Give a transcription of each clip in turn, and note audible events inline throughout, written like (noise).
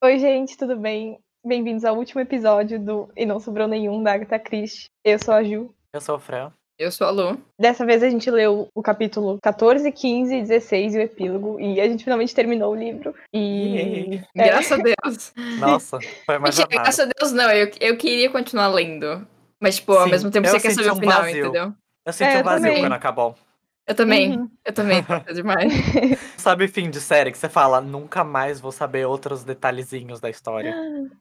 Oi, gente, tudo bem? Bem-vindos ao último episódio do E Não Sobrou Nenhum, da Agatha Christie. Eu sou a Ju. Eu sou o Fran. Eu sou a Lu. Dessa vez a gente leu o capítulo 14, 15, 16 e o epílogo. E a gente finalmente terminou o livro. E. É. Graças a Deus. Nossa, foi (laughs) mais Mentira, Graças a Deus, não. Eu, eu queria continuar lendo. Mas, tipo, Sim, ao mesmo tempo você quer saber um o final, vazio. entendeu? Eu senti é, um vazio também. quando acabou. Eu também, uhum. eu também, (laughs) é demais. Sabe fim de série que você fala, nunca mais vou saber outros detalhezinhos da história.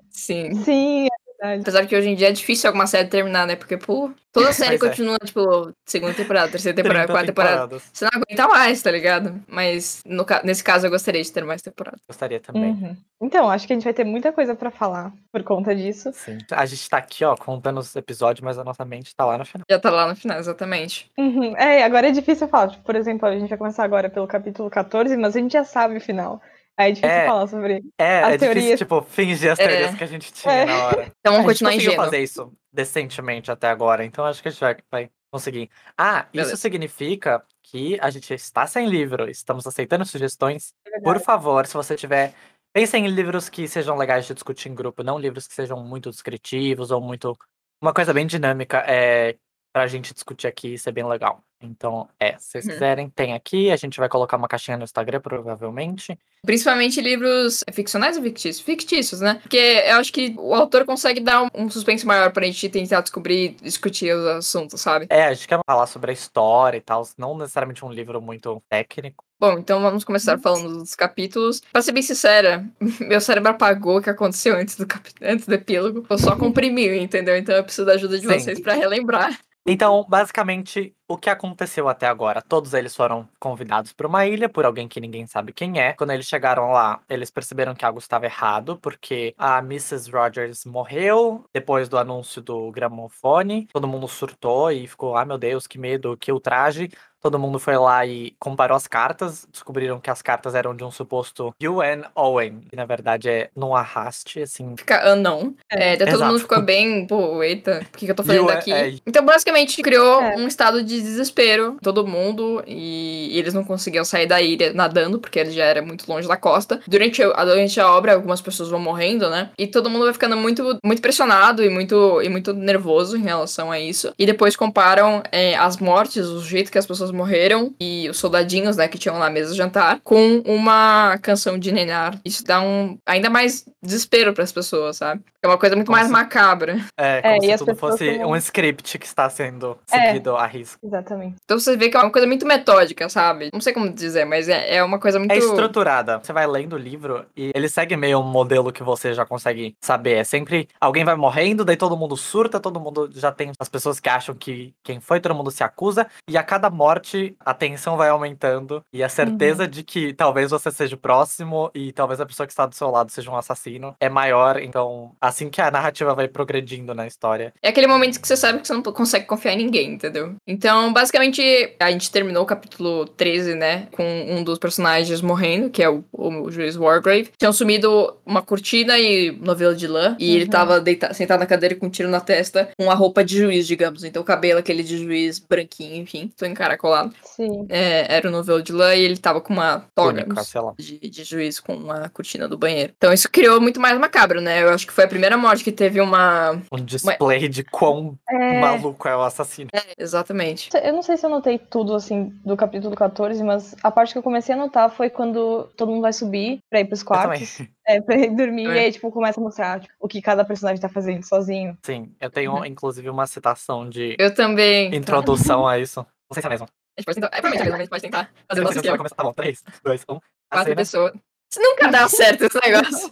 Sim. Sim, verdade. Apesar que hoje em dia é difícil alguma série terminar, né? Porque, pô, toda (laughs) série é. continua, é. tipo, segunda temporada, terceira temporada, quarta temporada. Você não aguenta mais, tá ligado? Mas no, nesse caso eu gostaria de ter mais temporada. Gostaria também. Uhum. Então, acho que a gente vai ter muita coisa pra falar por conta disso. Sim. A gente tá aqui, ó, contando os episódios, mas a nossa mente tá lá no final. Já tá lá no final, exatamente. Uhum. É, agora é difícil falar. Tipo, por exemplo, a gente vai começar agora pelo capítulo 14, mas a gente já sabe o final. É difícil é, falar sobre é, as é teorias. difícil, tipo, fingir as teorias é. que a gente tinha é. na hora. (laughs) Então vamos continuar ingênuo. fazer isso decentemente até agora, então acho que a gente vai, vai conseguir. Ah, Beleza. isso significa que a gente está sem livro, estamos aceitando sugestões. É Por favor, se você tiver Pensem em livros que sejam legais de discutir em grupo, não livros que sejam muito descritivos ou muito. Uma coisa bem dinâmica é pra gente discutir aqui e ser bem legal. Então, é, se vocês uhum. quiserem, tem aqui. A gente vai colocar uma caixinha no Instagram, provavelmente. Principalmente livros ficcionais ou fictícios? Fictícios, né? Porque eu acho que o autor consegue dar um suspense maior pra gente tentar descobrir, discutir os assuntos, sabe? É, a gente quer falar sobre a história e tal, não necessariamente um livro muito técnico. Bom, então vamos começar uhum. falando dos capítulos. Pra ser bem sincera, (laughs) meu cérebro apagou o que aconteceu antes do, cap... antes do epílogo. Eu só (laughs) comprimiu, entendeu? Então eu preciso da ajuda de Sim. vocês para relembrar. Então, basicamente, o que aconteceu até agora? Todos eles foram convidados para uma ilha por alguém que ninguém sabe quem é. Quando eles chegaram lá, eles perceberam que algo estava errado, porque a Mrs. Rogers morreu depois do anúncio do gramofone. Todo mundo surtou e ficou: ah, meu Deus, que medo, que ultraje. Todo mundo foi lá e comparou as cartas, descobriram que as cartas eram de um suposto UN Owen, que na verdade é no arraste, assim. Fica unknown. É, é todo Exato. mundo ficou bem, pô, eita, o que, que eu tô fazendo aqui? É... Então, basicamente, criou é. um estado de desespero, todo mundo, e eles não conseguiam sair da ilha nadando, porque ele já era muito longe da costa. Durante a, durante a obra, algumas pessoas vão morrendo, né? E todo mundo vai ficando muito, muito pressionado e muito, e muito nervoso em relação a isso. E depois comparam é, as mortes, o jeito que as pessoas pessoas morreram e os soldadinhos, né, que tinham lá mesa de jantar, com uma canção de Nenar. Isso dá um ainda mais desespero para as pessoas, sabe? É uma coisa muito como mais se... macabra. É, como é, se tudo fosse um script que está sendo é, seguido é, a risco. Exatamente. Então você vê que é uma coisa muito metódica, sabe? Não sei como dizer, mas é, é uma coisa muito. É estruturada. Você vai lendo o livro e ele segue meio um modelo que você já consegue saber. É sempre alguém vai morrendo, daí todo mundo surta, todo mundo já tem as pessoas que acham que quem foi, todo mundo se acusa, e a cada morte a tensão vai aumentando e a certeza uhum. de que talvez você seja o próximo e talvez a pessoa que está do seu lado seja um assassino é maior. Então, assim que a narrativa vai progredindo na história. É aquele momento que você sabe que você não consegue confiar em ninguém, entendeu? Então, basicamente, a gente terminou o capítulo 13, né? Com um dos personagens morrendo, que é o, o juiz Wargrave. Tinham sumido uma cortina e novela de lã. E uhum. ele tava deitado, sentado na cadeira com um tiro na testa, com a roupa de juiz, digamos. Então, o cabelo aquele de juiz branquinho, enfim, tô encaracolado. Sim. É, era o novelo de lã e ele tava com uma toga de, de juiz com uma cortina do banheiro. Então, isso criou muito mais macabro, né? Eu acho que foi a primeira morte que teve uma. Um display uma... de quão é... maluco é o assassino. É, exatamente. Eu não sei se eu notei tudo, assim, do capítulo 14, mas a parte que eu comecei a notar foi quando todo mundo vai subir pra ir pros quartos. É, pra ir dormir, é. e aí, tipo, começa a mostrar tipo, o que cada personagem tá fazendo sozinho. Sim, eu tenho, uhum. inclusive, uma citação de. Eu também. Introdução a isso. Não sei se é mesmo. A gente pode tentar. É, provavelmente mesmo, a gente pode tentar fazer o nosso esquema. Tá bom, 3, 2, 1. Quatro pessoas. Nunca dá (laughs) certo esse negócio.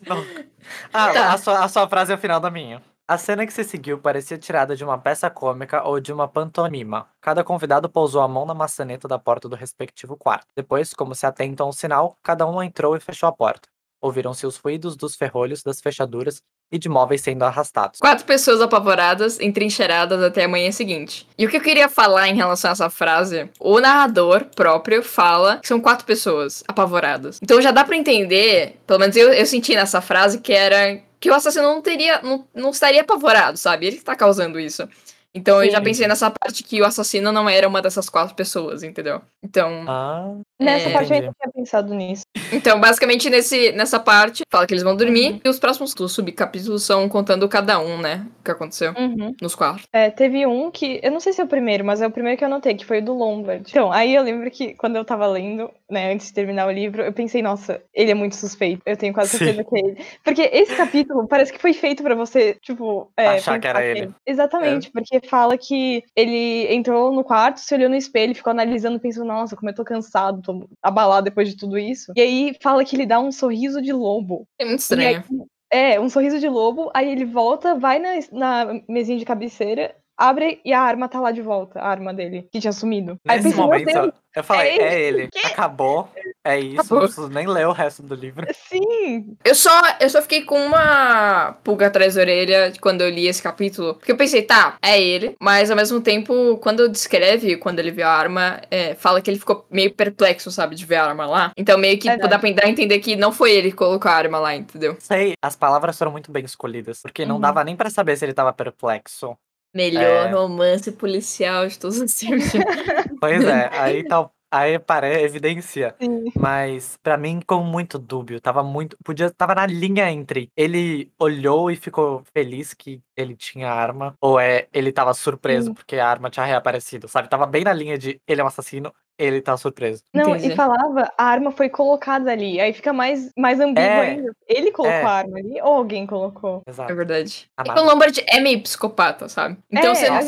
ah, (laughs) tá. a, sua, a sua frase é o final da minha. A cena que se seguiu parecia tirada de uma peça cômica ou de uma pantomima. Cada convidado pousou a mão na maçaneta da porta do respectivo quarto. Depois, como se atento a um sinal, cada um entrou e fechou a porta. Ouviram-se os ruídos dos ferrolhos, das fechaduras e de móveis sendo arrastados. Quatro pessoas apavoradas, entrincheiradas até a manhã seguinte. E o que eu queria falar em relação a essa frase, o narrador próprio fala que são quatro pessoas apavoradas. Então já dá para entender, pelo menos eu, eu senti nessa frase que era que o assassino não teria, não, não estaria apavorado, sabe? Ele que tá causando isso. Então Sim. eu já pensei nessa parte que o assassino não era uma dessas quatro pessoas, entendeu? Então. Ah, nessa é... parte eu ainda tinha pensado nisso. Então, basicamente, nesse, nessa parte, fala que eles vão dormir uhum. e os próximos subcapítulos são contando cada um, né? O que aconteceu uhum. nos quatro. É, teve um que. Eu não sei se é o primeiro, mas é o primeiro que eu anotei, que foi o do Lombard. Então, aí eu lembro que quando eu tava lendo, né, antes de terminar o livro, eu pensei, nossa, ele é muito suspeito. Eu tenho quase certeza Sim. que é ele. Porque esse capítulo parece que foi feito para você, tipo. É, Achar que era ele. ele. Exatamente, é. porque fala que ele entrou no quarto, se olhou no espelho, ficou analisando, pensou, nossa, como eu tô cansado, tô abalado depois de tudo isso. E aí fala que ele dá um sorriso de lobo. É muito estranho. Aí, é, um sorriso de lobo, aí ele volta, vai na, na mesinha de cabeceira abre e a arma tá lá de volta, a arma dele, que tinha sumido. Nesse Aí, momento, eu falei, é, é ele, acabou, é isso, acabou. não preciso nem ler o resto do livro. (laughs) Sim. Eu só, eu só fiquei com uma pulga atrás da orelha quando eu li esse capítulo, porque eu pensei, tá, é ele, mas ao mesmo tempo, quando descreve, quando ele viu a arma, é, fala que ele ficou meio perplexo, sabe, de ver a arma lá. Então meio que é dá pra entender que não foi ele que colocou a arma lá, entendeu? Sei, as palavras foram muito bem escolhidas, porque não uhum. dava nem para saber se ele tava perplexo. Melhor é... romance policial de todos os tempos. (laughs) pois é, aí tá Aí parece evidência. Sim. Mas para mim ficou muito dúbio. Tava muito. Podia. Tava na linha entre ele olhou e ficou feliz que ele tinha arma. Ou é ele tava surpreso Sim. porque a arma tinha reaparecido. Sabe? Tava bem na linha de ele é um assassino ele tá surpreso. Não, Entendi. e falava, a arma foi colocada ali. Aí fica mais, mais ambíguo é, ainda. Ele colocou é. a arma ali ou alguém colocou? Exato. É verdade. Amado. E o Lombard é meio psicopata, sabe? Então é, você não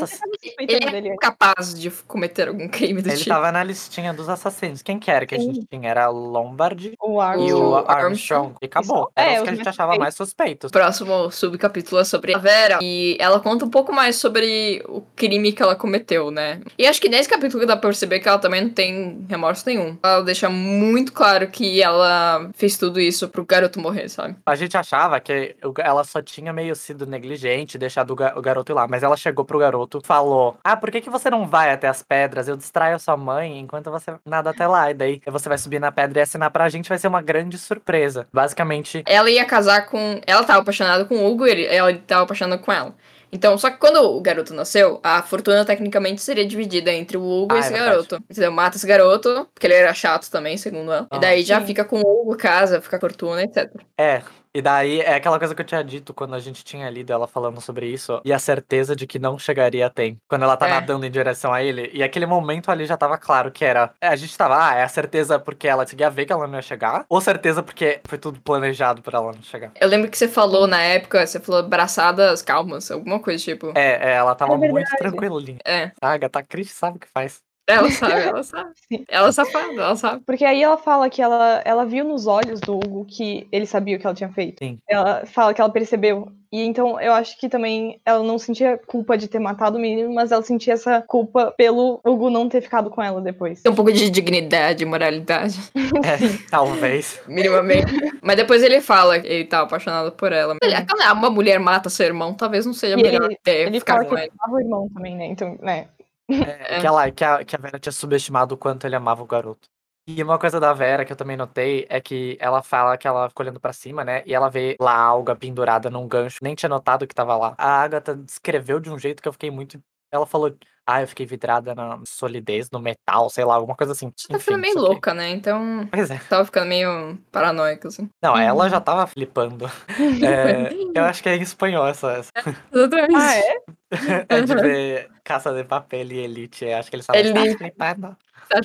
ele é capaz de cometer algum crime do ele tipo. Ele tava na listinha dos assassinos. Quem que era que a gente tinha? Era Lombard o e o Armstrong. E acabou. Era é, os que a gente achava mais suspeitos. O próximo subcapítulo é sobre a Vera. E ela conta um pouco mais sobre o crime que ela cometeu, né? E acho que nesse capítulo dá pra perceber que ela também tem remorso nenhum. Ela deixa muito claro que ela fez tudo isso pro garoto morrer, sabe? A gente achava que ela só tinha meio sido negligente, deixado o garoto ir lá, mas ela chegou pro garoto falou: Ah, por que, que você não vai até as pedras? Eu distraio sua mãe enquanto você nada até lá. E daí você vai subir na pedra e assinar pra gente, vai ser uma grande surpresa. Basicamente. Ela ia casar com. Ela tava apaixonada com o Hugo e ela tava apaixonada com ela. Então, só que quando o garoto nasceu, a fortuna tecnicamente seria dividida entre o Hugo ah, e esse é garoto. Entendeu? Mata esse garoto, porque ele era chato também, segundo ela. Ah, e daí sim. já fica com o Hugo, casa, fica a fortuna, etc. É, e daí é aquela coisa que eu tinha dito quando a gente tinha lido ela falando sobre isso, e a certeza de que não chegaria a tempo. Quando ela tá é. nadando em direção a ele, e aquele momento ali já tava claro que era. É, a gente tava, ah, é a certeza porque ela conseguia ver que ela não ia chegar, ou certeza porque foi tudo planejado pra ela não chegar. Eu lembro que você falou na época, você falou braçadas calmas, alguma coisa tipo. É, é ela tava é muito tranquilinha. É. A Agatha Christie sabe o que faz. Ela sabe, ela sabe. (laughs) Ela é safada, ela sabe. Porque aí ela fala que ela, ela viu nos olhos do Hugo que ele sabia o que ela tinha feito. Sim. Ela fala que ela percebeu. E então eu acho que também ela não sentia culpa de ter matado o menino, mas ela sentia essa culpa pelo Hugo não ter ficado com ela depois. Tem um pouco de dignidade, moralidade. (laughs) É, talvez. Minimamente. mas depois ele fala que ele tá apaixonado por ela. Aquela, uma mulher mata seu irmão, talvez não seja a melhor ele, ideia ele ficar fala com que ele. Ele o irmão também, né? Então, né? É, que, ela, que, a, que a Vera tinha subestimado o quanto ele amava o garoto. E uma coisa da Vera que eu também notei é que ela fala que ela ficou olhando pra cima, né? E ela vê lá a alga pendurada num gancho. Nem tinha notado que tava lá. A Agatha descreveu de um jeito que eu fiquei muito. Ela falou. Ah, eu fiquei vidrada na solidez, no metal, sei lá, alguma coisa assim. Você tá ficando meio louca, né? Então. Pois é. Tava ficando meio paranoica, assim. Não, uhum. ela já tava flipando. (laughs) é, eu acho que é em espanhol essa. essa. (laughs) Exatamente. Ah, é? (laughs) é de ver Caça de Papel e Elite. Acho que eles sabem. Elite. Tá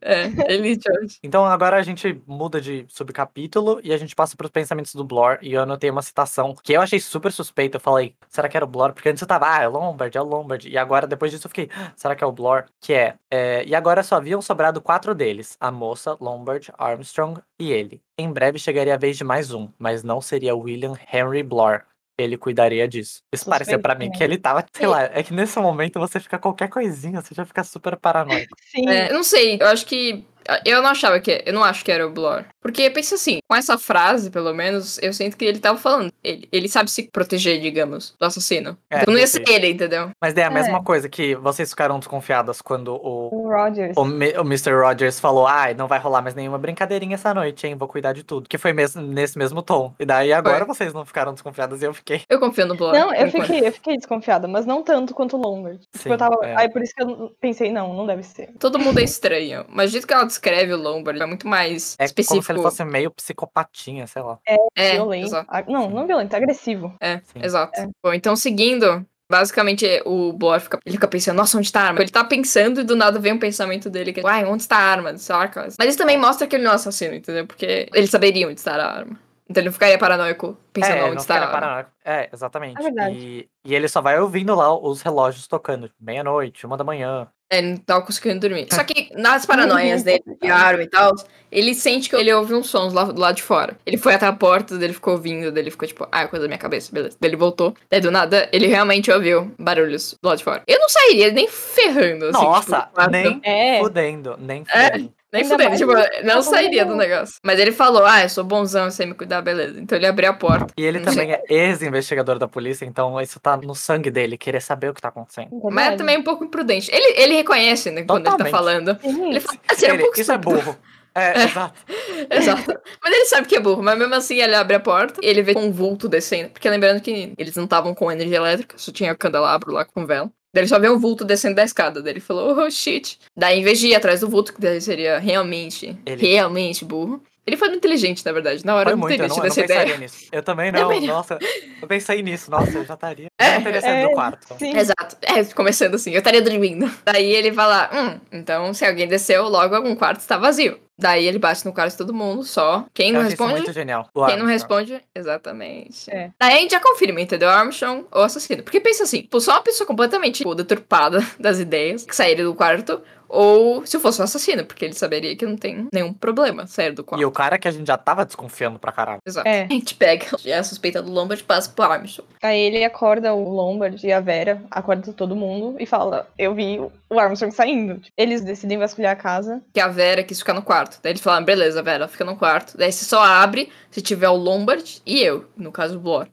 É, Elite hoje. Então agora a gente muda de subcapítulo e a gente passa pros pensamentos do Blor. E eu anotei uma citação que eu achei super suspeita. Eu falei, será que era o Blor? Porque antes eu tava, ah, é Lombard, é o Lombard. E agora, depois disso, eu fiquei, ah, será que é o Blor? Que é, é, e agora só haviam sobrado quatro deles: a moça, Lombard, Armstrong e ele. Em breve chegaria a vez de mais um, mas não seria William Henry Blor, ele cuidaria disso. Isso pareceu para mim que ele tava, sei lá, é que nesse momento você fica qualquer coisinha, você já fica super paranoico. (laughs) Sim. É, não sei, eu acho que eu não achava que. Eu não acho que era o Blor. Porque pensa assim, com essa frase, pelo menos, eu sinto que ele tava falando. Ele, ele sabe se proteger, digamos, do assassino. É, então não ia ser ele, entendeu? Mas é a mesma é. coisa que vocês ficaram desconfiadas quando o, o Rogers. O, o Mr. Rogers falou: ai, ah, não vai rolar mais nenhuma brincadeirinha essa noite, hein? Vou cuidar de tudo. Que foi mesmo, nesse mesmo tom. E daí agora foi. vocês não ficaram desconfiadas e eu fiquei. Eu confio no Blog. Não, eu fiquei, eu fiquei desconfiada, mas não tanto quanto o Lombard. Tipo, eu tava. É. Aí por isso que eu pensei, não, não deve ser. Todo mundo é estranho. Mas o jeito que ela descreve o Lombard é muito mais é específico. Como se ele fosse meio psicopatinha, sei lá. É, é violento. Exato. Não, não violento, agressivo. É, Sim. exato. É. Bom, então seguindo, Basicamente, o Boar fica, ele fica pensando, nossa, onde tá a arma? Ele tá pensando e do nada vem um pensamento dele que, uai, onde está a arma? Saca? Mas isso também mostra que ele não é assassino, entendeu? Porque ele saberia onde está a arma. Então ele não ficaria paranoico pensando é, onde está a arma. Paranoico. É, exatamente. É e, e ele só vai ouvindo lá os relógios tocando, meia-noite, uma da manhã. É, não tava conseguindo dormir. Só que (laughs) nas paranoias dele, de arma e tal, ele sente que ele ouve uns sons lá do lado de fora. Ele foi até a porta, dele ficou ouvindo, dele ficou tipo, ah, é coisa da minha cabeça, beleza. Daí ele voltou. Daí do nada, ele realmente ouviu barulhos do lado de fora. Eu não sairia nem ferrando, assim. Nossa, tipo, nem é. fudendo, nem é. fudendo. É. Nem fudendo, tipo, não sairia do negócio. Mas ele falou, ah, eu sou bonzão, eu sei me cuidar, beleza. Então ele abriu a porta. E ele também é ex-investigador da polícia, então isso tá no sangue dele, querer saber o que tá acontecendo. Mas é também um pouco imprudente. Ele, ele reconhece, né, quando ele tá falando. Ele fala, assim, é um pouco Isso é burro. É, (laughs) é, exato. (laughs) exato. Mas ele sabe que é burro, mas mesmo assim ele abre a porta e ele vê um vulto descendo. Porque lembrando que eles não estavam com energia elétrica, só tinha candelabro lá com vela. Daí ele só vê um vulto descendo da escada. Daí ele falou, oh shit. Daí, em vez de ir atrás do vulto, que daí seria realmente, ele... realmente burro. Ele foi muito inteligente, na verdade. Na hora foi eu não teria tido essa ideia. Nisso. Eu também não. Também nossa, eu pensei nisso. Nossa, eu já estaria. (laughs) É, já teria saído é, do quarto. Sim. Exato. É, começando assim, eu estaria dormindo. Daí ele vai lá, hum, então se alguém desceu, logo algum quarto está vazio. Daí ele bate no quarto de todo mundo, só. Quem não responde. muito genial. Quem não responde, exatamente. É. Daí a gente já confirma, entendeu? Armstrong ou assassino. Porque pensa assim, só uma pessoa completamente tipo, deturpada (laughs) das ideias que sairia do quarto, ou se eu fosse um assassino, porque ele saberia que não tem nenhum problema sair do quarto. E o cara que a gente já tava desconfiando pra caralho. Exato. É. A gente pega (laughs) a suspeita do Lombard e passa pro Armstrong. Aí ele acorda o Lombard e a Vera, acorda todo mundo e fala: Eu vi o Armstrong saindo. Eles decidem vasculhar a casa. Que a Vera quis ficar no quarto. Daí eles falam: Beleza, Vera, fica no quarto. Daí você só abre se tiver o Lombard e eu, no caso o Blor.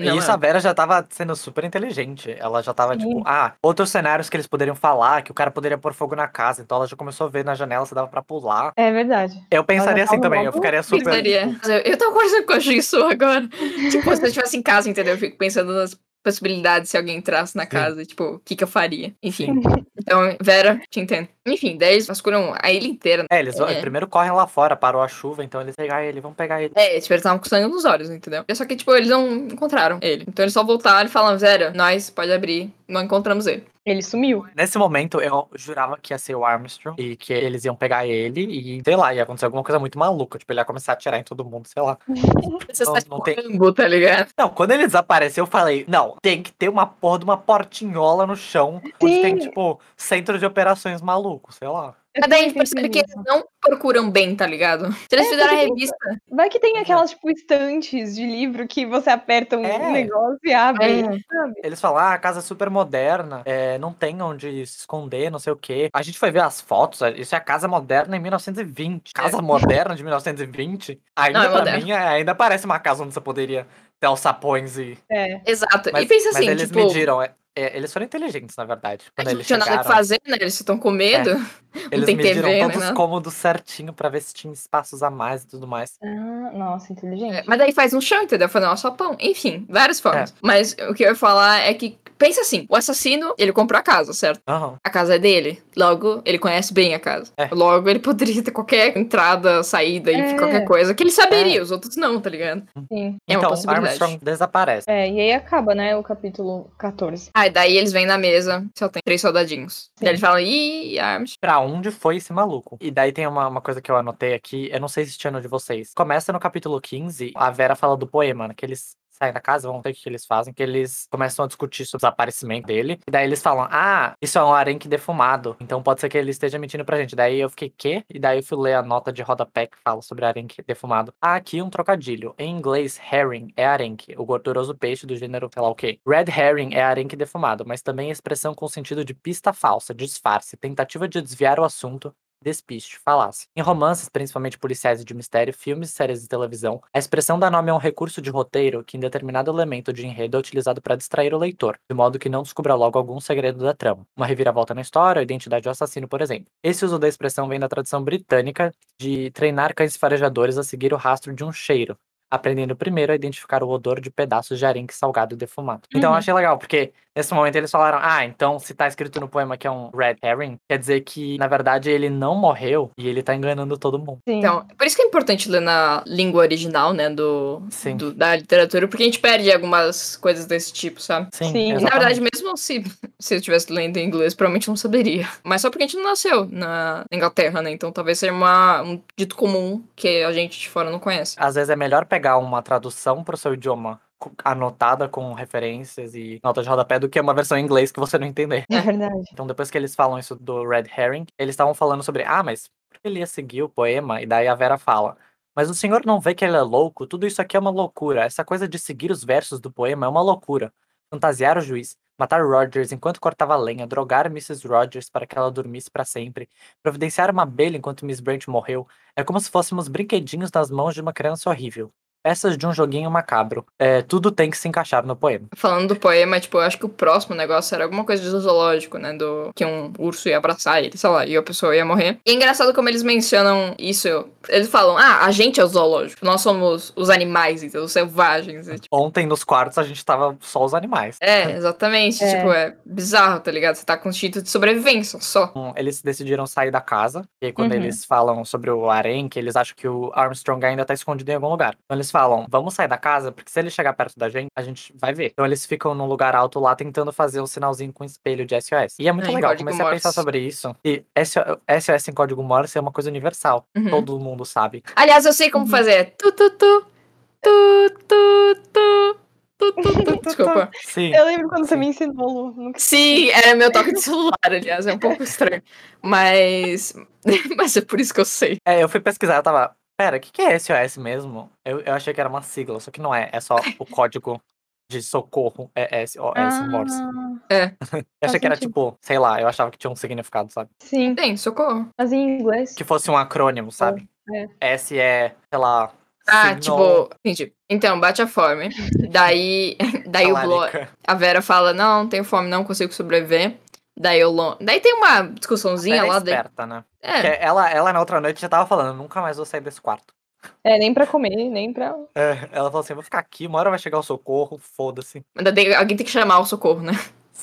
Não, e isso é. a Vera já tava sendo super inteligente. Ela já tava, tipo, ah, outros cenários que eles poderiam falar, que o cara poderia pôr fogo na casa. Então ela já começou a ver na janela se dava pra pular. É verdade. Eu pensaria assim também, eu ficaria super. Pensaria. Eu tô conversando com a Jisoo agora. (laughs) tipo, se eu estivesse em casa, entendeu? Eu fico pensando nas possibilidade se alguém entrasse na casa, Sim. tipo, o que que eu faria? Enfim. Então, Vera, te entendo. Enfim, daí eles vasculham a ilha inteira. É, eles é. primeiro correm lá fora, parou a chuva, então eles pegar ele, vão pegar ele. É, eles estavam com sangue nos olhos, entendeu? Só que, tipo, eles não encontraram ele. Então eles só voltaram e falaram, Vera, nós, pode abrir, não encontramos ele. Ele sumiu. Nesse momento, eu jurava que ia ser o Armstrong e que eles iam pegar ele e, sei lá, ia acontecer alguma coisa muito maluca. Tipo, ele ia começar a atirar em todo mundo, sei lá. (laughs) Você não, está não tem... tá ligado? Não, quando ele desapareceu, eu falei, não, tem que ter uma porra de uma portinhola no chão, Sim. onde tem, tipo, centro de operações maluco, sei lá. Mas daí a gente percebe que eles não procuram bem, tá ligado? Se eles é, fizeram a revista. Vai que tem aquelas, tipo, estantes de livro que você aperta um é. negócio e abre. É. Eles falam, ah, a casa é super moderna, é, não tem onde se esconder, não sei o quê. A gente foi ver as fotos, isso é a casa moderna em 1920. Casa é. moderna de 1920. Ainda não, é pra mim, é, ainda parece uma casa onde você poderia os sapões e. É. Exato. Mas, e pensa assim, mas eles tipo... mediram. É, é, eles foram inteligentes, na verdade. Quando eles não tinha nada que fazer, né? Eles estão com medo. É. (laughs) Eles mediram TV, todos né? os cômodos certinho pra ver se tinha espaços a mais e tudo mais. Ah, nossa, inteligente. É, mas daí faz um chão, entendeu? Fazer um sopão. Enfim, várias formas. É. Mas o que eu ia falar é que pensa assim, o assassino, ele comprou a casa, certo? Uhum. A casa é dele. Logo, ele conhece bem a casa. É. Logo, ele (laughs) poderia ter qualquer entrada, saída, é. qualquer coisa que ele saberia, é. os outros não, tá ligado? Sim. É então, uma possibilidade. Armstrong desaparece. É, e aí acaba, né, o capítulo 14. Ah, e daí eles vêm na mesa, só tem três soldadinhos. Sim. Daí eles falam, ih, Armstrong. Pra onde foi esse maluco? E daí tem uma, uma coisa que eu anotei aqui, eu não sei se tinha no de vocês. Começa no capítulo 15, a Vera fala do poema, né, que eles saem da casa, vamos ver o que eles fazem, que eles começam a discutir sobre o desaparecimento dele. E daí eles falam: Ah, isso é um arenque defumado. Então pode ser que ele esteja mentindo pra gente. Daí eu fiquei, quê? E daí eu fui ler a nota de rodapé que fala sobre arenque defumado. Ah, aqui um trocadilho. Em inglês, herring é arenque, o gorduroso peixe do gênero, sei lá o quê. Red herring é arenque defumado, mas também expressão com sentido de pista falsa, disfarce, tentativa de desviar o assunto, despiste, falácia. Em romances, principalmente policiais e de mistério, filmes séries de televisão, a expressão dar nome é um recurso de roteiro que em determinado elemento de enredo é utilizado para distrair o leitor, de modo que não descubra logo algum segredo da trama. Uma reviravolta na história, a identidade do assassino, por exemplo. Esse uso da expressão vem da tradição britânica de treinar cães farejadores a seguir o rastro de um cheiro, aprendendo primeiro a identificar o odor de pedaços de arenque salgado e defumado. Então eu uhum. achei legal, porque nesse momento eles falaram: ah, então se tá escrito no poema que é um red herring, quer dizer que, na verdade, ele não morreu e ele tá enganando todo mundo. Sim. Então, por isso que é importante ler na língua original, né, do, Sim. do da literatura, porque a gente perde algumas coisas desse tipo, sabe? Sim. Sim. na verdade, mesmo se, se eu estivesse lendo em inglês, provavelmente não saberia. Mas só porque a gente não nasceu na Inglaterra, né? Então talvez seja uma, um dito comum que a gente de fora não conhece. Às vezes é melhor pegar pegar uma tradução para o seu idioma anotada com referências e notas de rodapé do que uma versão em inglês que você não entender. É verdade. Então, depois que eles falam isso do Red Herring, eles estavam falando sobre, ah, mas por que ele ia seguir o poema? E daí a Vera fala, mas o senhor não vê que ele é louco? Tudo isso aqui é uma loucura. Essa coisa de seguir os versos do poema é uma loucura. Fantasiar o juiz, matar Rogers enquanto cortava lenha, drogar Mrs. Rogers para que ela dormisse para sempre, providenciar uma abelha enquanto Miss Brent morreu, é como se fôssemos brinquedinhos nas mãos de uma criança horrível peças de um joguinho macabro. É, tudo tem que se encaixar no poema. Falando do poema, tipo, eu acho que o próximo negócio era alguma coisa de zoológico, né? Do que um urso ia abraçar ele, sei lá, e a pessoa ia morrer. E é engraçado como eles mencionam isso. Eles falam, ah, a gente é o zoológico. Nós somos os animais, então, os selvagens. E, tipo... Ontem nos quartos a gente tava só os animais. É, exatamente. É. Tipo, é bizarro, tá ligado? Você tá com instinto de sobrevivência só. Eles decidiram sair da casa. E aí, quando uhum. eles falam sobre o harém, que eles acham que o Armstrong ainda tá escondido em algum lugar. Então eles falam: vamos sair da casa, porque se ele chegar perto da gente, a gente vai ver. Então eles ficam num lugar alto lá tentando fazer um sinalzinho com espelho de SOS. E é muito é, legal. Comecei Morse. a pensar sobre isso. E SOS em código Morse é uma coisa universal. Uhum. Todo mundo sabe. Aliás, eu sei como uhum. fazer. Tu, tu, tu, tu, tu, tu. Desculpa. Sim. Eu lembro quando você me ensinou, Lu. Sim, era meu toque de celular, aliás, é um pouco estranho. Mas. (laughs) Mas é por isso que eu sei. É, eu fui pesquisar, eu tava. Pera, o que, que é SOS mesmo? Eu, eu achei que era uma sigla, só que não é. É só (laughs) o código de socorro é SOS ah, Morse. É. eu achei que era tipo, sei lá, eu achava que tinha um significado, sabe? Sim. Tem, socorro. Mas em inglês. Que fosse um acrônimo, sabe? É. S é, sei lá. Ah, tipo, entendi. Então, bate a fome. (laughs) Daí, daí o Blo... a Vera fala: Não, tenho fome, não consigo sobreviver. Daí, o Lon... Daí tem uma discussãozinha lá. É esperta, né? É. Ela, ela na outra noite já tava falando, nunca mais vou sair desse quarto. É, nem pra comer, nem pra. É, ela falou assim: vou ficar aqui, uma hora vai chegar o socorro, foda-se. Alguém tem que chamar o socorro, né?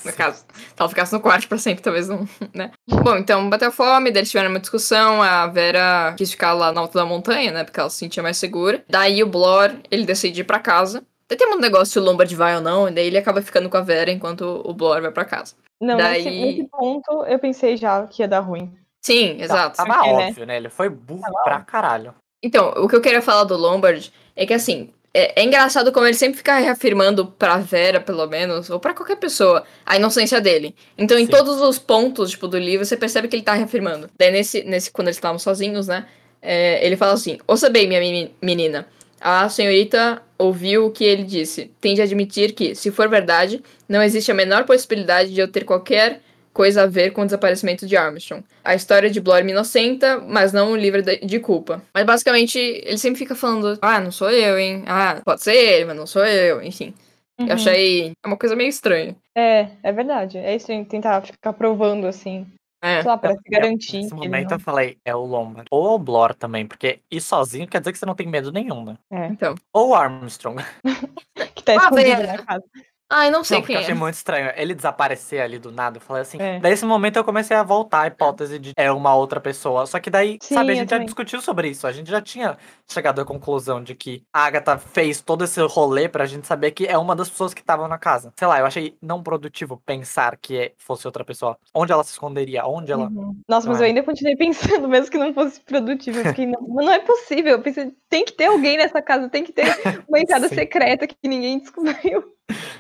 No caso. Se ela ficasse no quarto pra sempre, talvez não, né? Bom, então bateu fome, daí eles tiveram uma discussão, a Vera quis ficar lá na alta da montanha, né? Porque ela se sentia mais segura. Daí o Blor, ele decide ir pra casa. Daí tem um negócio se o Lombard vai ou não, e daí ele acaba ficando com a Vera enquanto o Blor vai pra casa. Não, Daí... nesse, nesse, ponto eu pensei já que ia dar ruim. Sim, tá, exato. Tava Porque, né? óbvio, né? Ele foi burro pra caralho. Então, o que eu queria falar do Lombard é que, assim, é, é, engraçado como ele sempre fica reafirmando pra Vera, pelo menos, ou pra qualquer pessoa, a inocência dele. Então, em Sim. todos os pontos, tipo, do livro, você percebe que ele tá reafirmando. Daí, nesse, nesse quando eles estavam sozinhos, né, é, ele fala assim, Ouça bem, minha menina, a senhorita ouviu o que ele disse. Tem de admitir que, se for verdade, não existe a menor possibilidade de eu ter qualquer coisa a ver com o desaparecimento de Armstrong. A história de Bloor me inocenta, mas não o livra de culpa. Mas basicamente, ele sempre fica falando: ah, não sou eu, hein? Ah, pode ser ele, mas não sou eu, enfim. Uhum. Eu achei uma coisa meio estranha. É, é verdade. É estranho tentar ficar provando assim. É. Sei lá, pra se garantir. Nesse momento não... eu falei, é o Lombard. Ou o Blor também, porque ir sozinho quer dizer que você não tem medo nenhum, né? É. Então. Ou o Armstrong. (laughs) que tá escondido na casa. Ai, não sei não, quem eu é. achei muito estranho. Ele desaparecer ali do nada. Eu falei assim. É. Daí, nesse momento, eu comecei a voltar a hipótese de é uma outra pessoa. Só que daí, Sim, sabe, a gente já discutiu sobre isso. A gente já tinha chegado à conclusão de que a Agatha fez todo esse rolê pra gente saber que é uma das pessoas que estavam na casa. Sei lá, eu achei não produtivo pensar que fosse outra pessoa. Onde ela se esconderia? Onde ela. Uhum. Nossa, mas é. eu ainda continuei pensando, (laughs) mesmo que não fosse produtivo. Eu fiquei, não, não é possível. Eu pensei, tem que ter alguém nessa casa, tem que ter uma (laughs) entrada secreta que ninguém descobriu.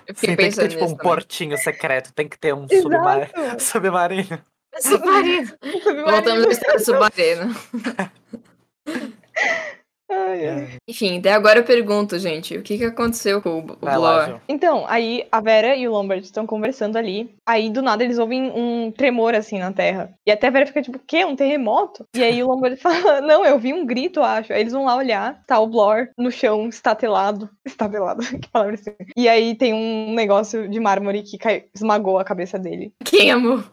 Eu Sim, tem que ter tipo um também. portinho secreto, tem que ter um submar... (laughs) submarino. Submarino. (laughs) submarino. Voltamos ao estado submarino. (laughs) Ai, ai. Enfim, até agora eu pergunto, gente, o que que aconteceu com o, o Blor? Então, aí a Vera e o Lombard estão conversando ali. Aí, do nada, eles ouvem um tremor, assim, na terra. E até a Vera fica tipo, o quê? Um terremoto? E aí o Lombard (laughs) fala, não, eu vi um grito, acho. Aí eles vão lá olhar, tá o Blor no chão, estatelado. Estatelado, (laughs) que palavra assim. E aí tem um negócio de mármore que cai... esmagou a cabeça dele. Quem, amor?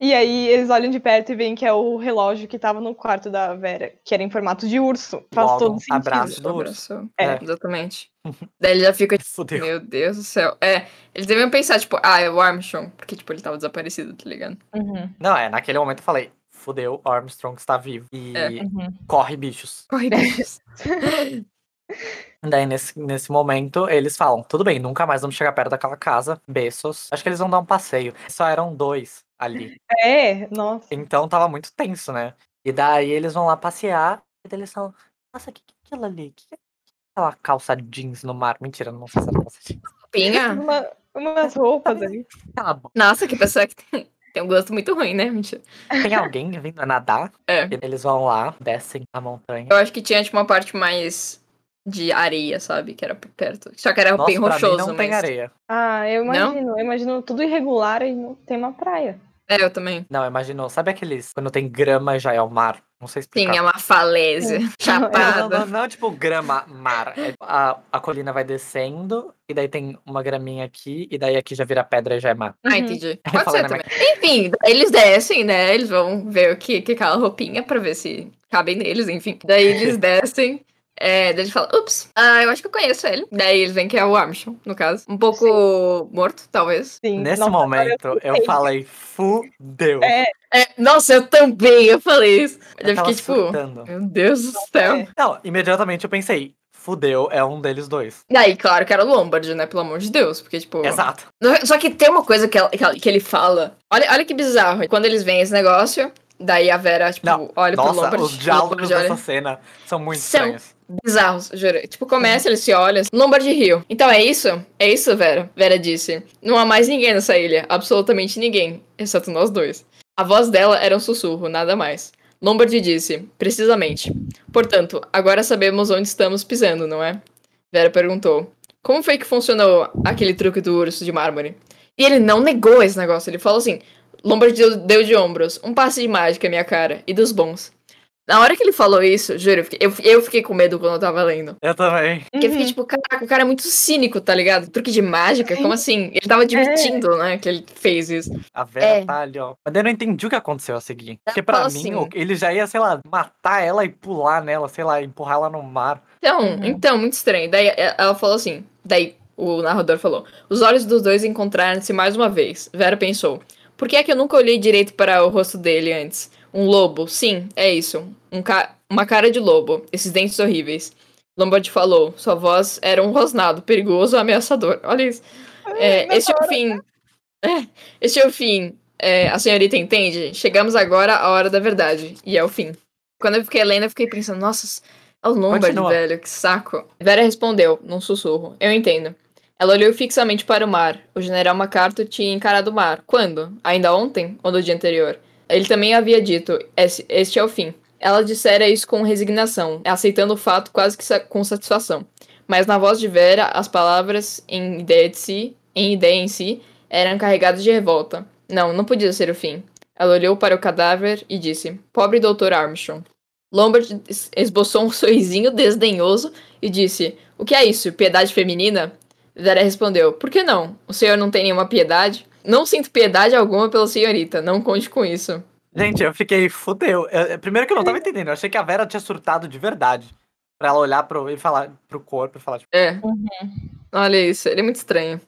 e aí eles olham de perto e veem que é o relógio que tava no quarto da Vera, que era em formato de urso. Faz Logo, todo sentido. Abraço do urso. É, é. exatamente. (laughs) Daí ele já fica tipo, Fudeu. meu Deus do céu. É, eles devem pensar, tipo, ah, é o Armstrong, porque, tipo, ele tava desaparecido, tá ligado? Uhum. Não, é, naquele momento eu falei, fudeu, Armstrong está vivo. E é. uhum. corre bichos. Corre bichos. (laughs) Daí, nesse, nesse momento, eles falam: tudo bem, nunca mais vamos chegar perto daquela casa. Beijos. Acho que eles vão dar um passeio. Só eram dois ali. É, nossa. Então tava muito tenso, né? E daí eles vão lá passear. E daí eles falam: nossa, o que, que é aquilo ali? Que, que é aquela calça jeans no mar? Mentira, não sei se é calça jeans. Pinha? (laughs) Uma, umas roupas ali. Nossa, que pessoa que tem. Tem um gosto muito ruim, né? Mentira. Tem alguém vindo a nadar. É. eles vão lá, descem a montanha. Eu acho que tinha, tipo, uma parte mais de areia, sabe? Que era por perto. Só que era Nossa, bem rochoso. não mas... tem areia. Ah, eu imagino. Não? Eu imagino tudo irregular e não tem uma praia. É, eu também. Não, imaginou. Sabe aqueles. Quando tem grama já é o mar? Não sei explicar. Sim, é uma falésia. (laughs) Chapada. Não, não, não, não, é tipo grama, mar. É, a, a colina vai descendo, e daí tem uma graminha aqui, e daí aqui já vira pedra e já é mar. Ah, entendi. Pode ser também. Minha... Enfim, eles descem, né? Eles vão ver o que, que aquela roupinha pra ver se cabem neles, enfim. Daí eles (laughs) descem. É, daí ele fala, ups, ah, eu acho que eu conheço ele. Daí eles veem que é o Armstrong, no caso. Um pouco Sim. morto, talvez. Sim. Nesse Nossa, momento, eu, eu falei, fudeu. É. é. Nossa, eu também, eu falei isso. Eu, eu fiquei tipo, surtando. meu Deus do céu. É. Não, imediatamente eu pensei, fudeu, é um deles dois. Daí, claro que era o Lombard, né? Pelo amor de Deus. Porque, tipo. Exato. Só que tem uma coisa que, que ele fala. Olha, olha que bizarro. Quando eles veem esse negócio, daí a Vera, tipo, Não, olha nossa, pro Lombard. Os diálogos dessa cena são muito são estranhos. Bizarros, juro. Tipo, começa, eles se olham. Lombard Rio. Então é isso? É isso, Vera? Vera disse. Não há mais ninguém nessa ilha. Absolutamente ninguém. Exceto nós dois. A voz dela era um sussurro, nada mais. Lombard disse, precisamente. Portanto, agora sabemos onde estamos pisando, não é? Vera perguntou. Como foi que funcionou aquele truque do urso de mármore? E ele não negou esse negócio. Ele falou assim: Lombard deu, deu de ombros. Um passe de mágica, minha cara. E dos bons. Na hora que ele falou isso, juro, eu fiquei, eu, eu fiquei com medo quando eu tava lendo. Eu também. Porque eu fiquei tipo, caraca, o cara é muito cínico, tá ligado? Truque de mágica, como assim? Ele tava admitindo, é. né, que ele fez isso. A Vera é. tá ali, ó. Mas eu não entendi o que aconteceu a seguir. Porque pra mim, assim, ele já ia, sei lá, matar ela e pular nela, sei lá, empurrar ela no mar. Então, uhum. então, muito estranho. Daí é, ela falou assim, daí o narrador falou, os olhos dos dois encontraram-se mais uma vez. Vera pensou, por que é que eu nunca olhei direito para o rosto dele antes? Um lobo, sim, é isso. Um ca uma cara de lobo, esses dentes horríveis. Lombard falou, sua voz era um rosnado, perigoso, ameaçador. Olha isso. É, este é o fim. (laughs) É, este é o fim. É, a senhorita entende? Chegamos agora à hora da verdade. E é o fim. Quando eu fiquei lendo, eu fiquei pensando, nossa, é o Lombard, Continua. velho, que saco. Vera respondeu, num sussurro. Eu entendo. Ela olhou fixamente para o mar. O general MacArthur tinha encarado o mar. Quando? Ainda ontem? Ou no dia anterior? Ele também havia dito: Este é o fim. Ela dissera isso com resignação, aceitando o fato quase que com satisfação. Mas na voz de Vera, as palavras, em ideia de si, em ideia em si, eram carregadas de revolta. Não, não podia ser o fim. Ela olhou para o cadáver e disse: Pobre Dr. Armstrong. Lombard esboçou um (laughs) sorrisinho desdenhoso e disse: O que é isso? Piedade feminina? Vera respondeu: Por que não? O senhor não tem nenhuma piedade? Não sinto piedade alguma pela senhorita, não conte com isso. Gente, eu fiquei, fudeu. Eu, primeiro que eu não tava entendendo, eu achei que a Vera tinha surtado de verdade. Pra ela olhar pro, e falar pro corpo e falar, tipo. É. Uhum. Olha isso, ele é muito estranho.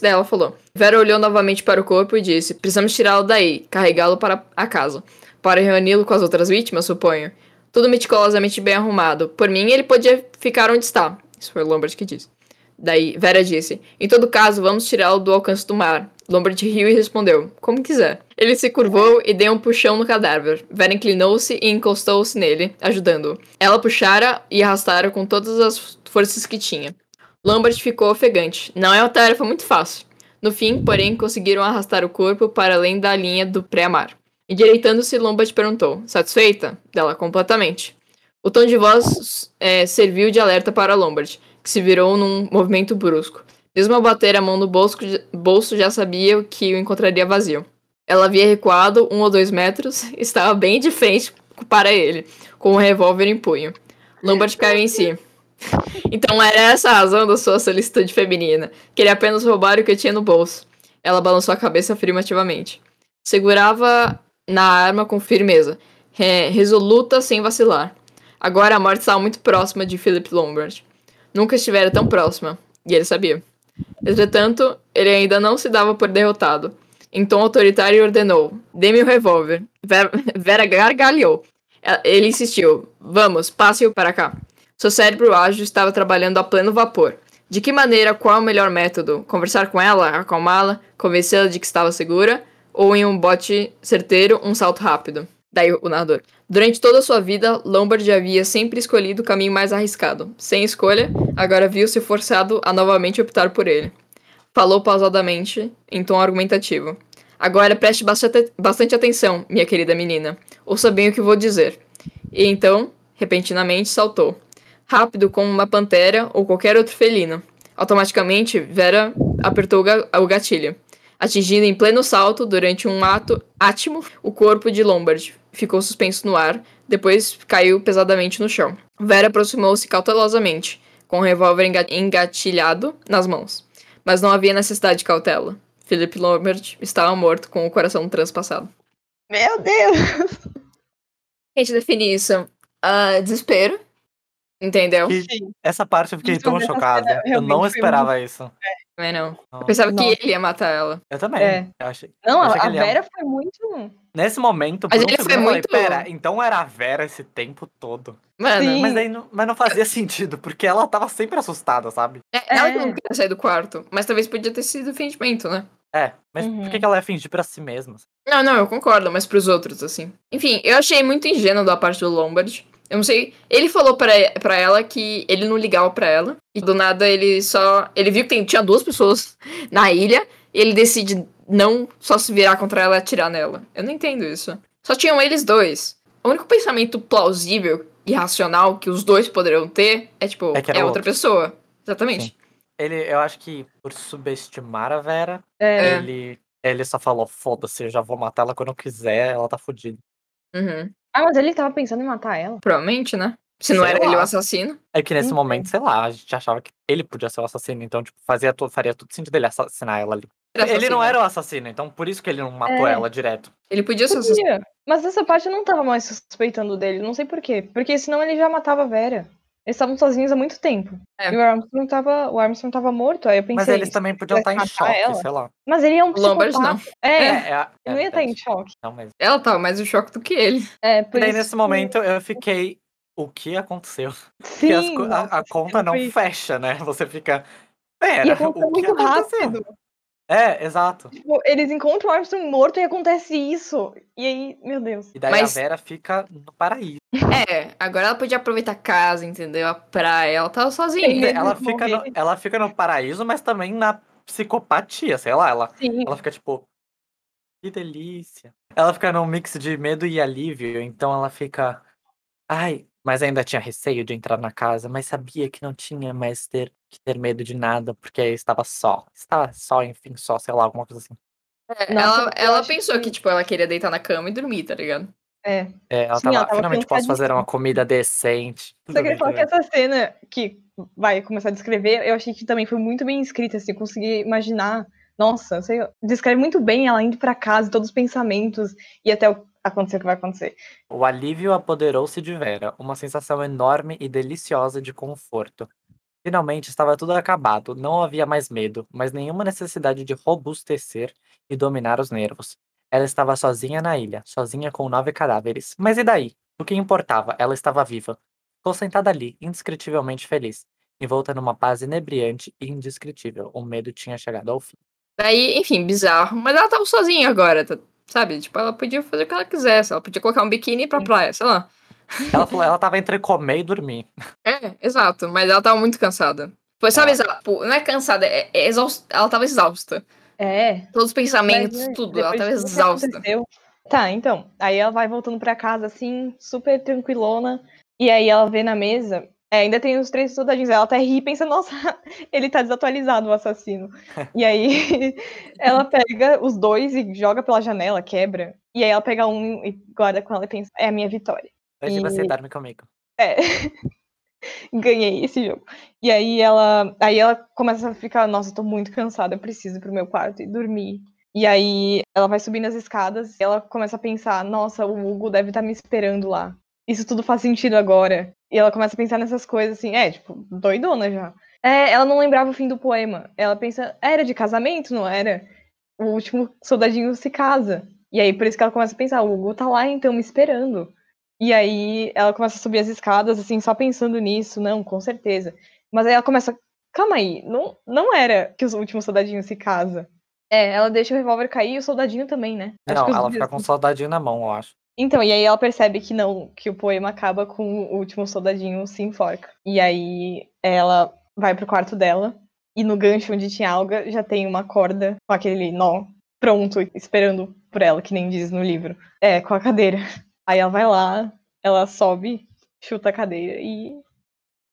Daí ela falou. Vera olhou novamente para o corpo e disse: Precisamos tirá-lo daí, carregá-lo para a casa. Para reuni-lo com as outras vítimas, suponho. Tudo meticulosamente bem arrumado. Por mim, ele podia ficar onde está. Isso foi o Lombard que disse. Daí, Vera disse: Em todo caso, vamos tirá-lo do alcance do mar. Lombard riu e respondeu: Como quiser. Ele se curvou e deu um puxão no cadáver. Vera inclinou-se e encostou-se nele, ajudando-o. Ela puxara e arrastara com todas as forças que tinha. Lombard ficou ofegante. Não é uma tarefa muito fácil. No fim, porém, conseguiram arrastar o corpo para além da linha do pré-mar. Endireitando-se, Lombard perguntou: Satisfeita? Dela completamente. O tom de voz é, serviu de alerta para Lombard, que se virou num movimento brusco. Mesmo ao bater a mão no bolso, bolso já sabia que o encontraria vazio. Ela havia recuado um ou dois metros (laughs) estava bem de frente para ele, com o um revólver em punho. Lombard caiu em si. (laughs) Então era essa a razão da sua solicitude feminina. Queria apenas roubar o que tinha no bolso. Ela balançou a cabeça afirmativamente. Segurava na arma com firmeza, re resoluta sem vacilar. Agora a morte estava muito próxima de Philip Lombard. Nunca estivera tão próxima, e ele sabia. Entretanto, ele ainda não se dava por derrotado. Em tom autoritário ordenou: Dê-me o revólver. (laughs) Vera gargalhou. Ele insistiu: Vamos, passe-o para cá. Seu cérebro ágil estava trabalhando a pleno vapor. De que maneira, qual o melhor método? Conversar com ela, acalmá-la, convencê-la de que estava segura? Ou em um bote certeiro, um salto rápido? Daí o narrador. Durante toda a sua vida, Lombard havia sempre escolhido o caminho mais arriscado. Sem escolha, agora viu-se forçado a novamente optar por ele. Falou pausadamente, em tom argumentativo. Agora preste bastante atenção, minha querida menina. Ouça bem o que vou dizer. E então, repentinamente, saltou rápido como uma pantera ou qualquer outro felino. Automaticamente, Vera apertou o gatilho, atingindo em pleno salto durante um ato átimo o corpo de Lombard. Ficou suspenso no ar, depois caiu pesadamente no chão. Vera aproximou-se cautelosamente, com o revólver engatilhado nas mãos. Mas não havia necessidade de cautela. Philip Lombard estava morto com o coração transpassado. Meu Deus! (laughs) A gente define isso. Uh, desespero, Entendeu? essa parte eu fiquei tão chocado. Eu não esperava muito... isso. É. Não. não. Eu pensava Nossa. que ele ia matar ela. Eu também. É. Eu achei, não, eu achei a Vera ia... foi muito. Nesse momento, mas ele foi muito. Falei, Pera, então era a Vera esse tempo todo. Mano, Sim. mas aí não, mas não fazia (laughs) sentido, porque ela tava sempre assustada, sabe? É, ela é. não queria sair do quarto, mas talvez podia ter sido fingimento, né? É, mas uhum. por que ela ia fingir pra si mesma? Não, não, eu concordo, mas pros outros, assim. Enfim, eu achei muito ingênuo da parte do Lombard. Eu não sei. Ele falou pra, pra ela que ele não ligava pra ela. E do nada ele só. Ele viu que tem, tinha duas pessoas na ilha. E ele decide não só se virar contra ela e atirar nela. Eu não entendo isso. Só tinham eles dois. O único pensamento plausível e racional que os dois poderiam ter é tipo, é, é outra pessoa. Exatamente. Sim. Ele, eu acho que por subestimar a Vera, é. ele, ele só falou: foda-se, eu já vou matar ela quando eu quiser, ela tá fodida. Uhum. Ah, mas ele tava pensando em matar ela. Provavelmente, né? Se não sei era lá. ele o assassino. É que nesse momento, sei lá, a gente achava que ele podia ser o assassino, então, tipo, fazia faria todo sentido dele assassinar ela ali. Ele não era o assassino, então por isso que ele não matou é. ela direto. Ele podia ser assassino. Mas nessa parte eu não tava mais suspeitando dele, não sei porquê. Porque senão ele já matava a Vera. Eles estavam sozinhos há muito tempo. É. E o Armstrong tava, o Armstrong tava morto, aí eu pensei... Mas eles também podiam estar em choque, ela. sei lá. Mas ele é um Lambert não. (laughs) É, é, é, ele não ia estar em choque. Não, mas... Ela tava mais em choque do que ele. É, por e daí isso nesse momento eu (laughs) fiquei... O que aconteceu? Sim, as, a, a, conta não fecha, né? Você fica... Pera, e aconteceu muito aconteceu? rápido. É, exato. Tipo, eles encontram o Armstrong morto e acontece isso. E aí, meu Deus. E daí Mas... a Vera fica no paraíso. É, agora ela podia aproveitar a casa, entendeu? A praia, ela tava sozinha. Ela fica, no, ela fica no paraíso, mas também na psicopatia, sei lá. Ela, ela fica tipo, que delícia. Ela fica num mix de medo e alívio, então ela fica. Ai, mas ainda tinha receio de entrar na casa, mas sabia que não tinha mais ter que ter medo de nada, porque estava só. Estava só, enfim, só, sei lá, alguma coisa assim. É, Nossa, ela ela pensou que... que, tipo, ela queria deitar na cama e dormir, tá ligado? É. é ela, Sim, tava, ela tava finalmente posso fazer uma comida decente. Só queria falar que essa cena que vai começar a descrever, eu achei que também foi muito bem escrita, assim, consegui imaginar. Nossa, sei, descreve muito bem ela indo para casa, todos os pensamentos e até o acontecer o que vai acontecer. O alívio apoderou-se de Vera, uma sensação enorme e deliciosa de conforto. Finalmente estava tudo acabado, não havia mais medo, mas nenhuma necessidade de robustecer e dominar os nervos. Ela estava sozinha na ilha, sozinha com nove cadáveres. Mas e daí? O que importava? Ela estava viva. Ficou sentada ali, indescritivelmente feliz, envolta numa paz inebriante e indescritível. O medo tinha chegado ao fim. Daí, enfim, bizarro. Mas ela estava sozinha agora, tá, sabe? Tipo, ela podia fazer o que ela quisesse. Ela podia colocar um biquíni pra praia, sei lá. Ela falou, ela tava entre comer e dormir. (laughs) É, exato, mas ela tava muito cansada. Pois sabe, ah. não é cansada, é, é exausta. Ela tava exausta. É. Todos os pensamentos, mas, tudo, ela tava exausta. Tá, então. Aí ela vai voltando pra casa, assim, super tranquilona. E aí ela vê na mesa, é, ainda tem os três soldadinhos. Ela até ri e pensa, nossa, (laughs) ele tá desatualizado, o assassino. (laughs) e aí (laughs) ela pega os dois e joga pela janela, quebra. E aí ela pega um e guarda com ela e pensa, é a minha vitória. Hoje e... você dorme comigo. É. Ganhei esse jogo. E aí ela, aí ela começa a ficar, nossa, tô muito cansada, preciso ir pro meu quarto e dormir. E aí ela vai subindo as escadas e ela começa a pensar, nossa, o Hugo deve estar tá me esperando lá. Isso tudo faz sentido agora. E ela começa a pensar nessas coisas assim, é, tipo, doidona já. É, ela não lembrava o fim do poema. Ela pensa, era de casamento, não era? O último soldadinho se casa. E aí por isso que ela começa a pensar, o Hugo tá lá então me esperando. E aí ela começa a subir as escadas, assim, só pensando nisso, não, com certeza. Mas aí ela começa, calma aí, não, não era que o último soldadinho se casa. É, ela deixa o revólver cair e o soldadinho também, né? Não, ela fica com o soldadinho na mão, eu acho. Então, e aí ela percebe que não, que o poema acaba com o último soldadinho se enforca. E aí ela vai pro quarto dela, e no gancho onde tinha alga já tem uma corda com aquele nó pronto, esperando por ela, que nem diz no livro. É, com a cadeira. Aí ela vai lá, ela sobe, chuta a cadeira e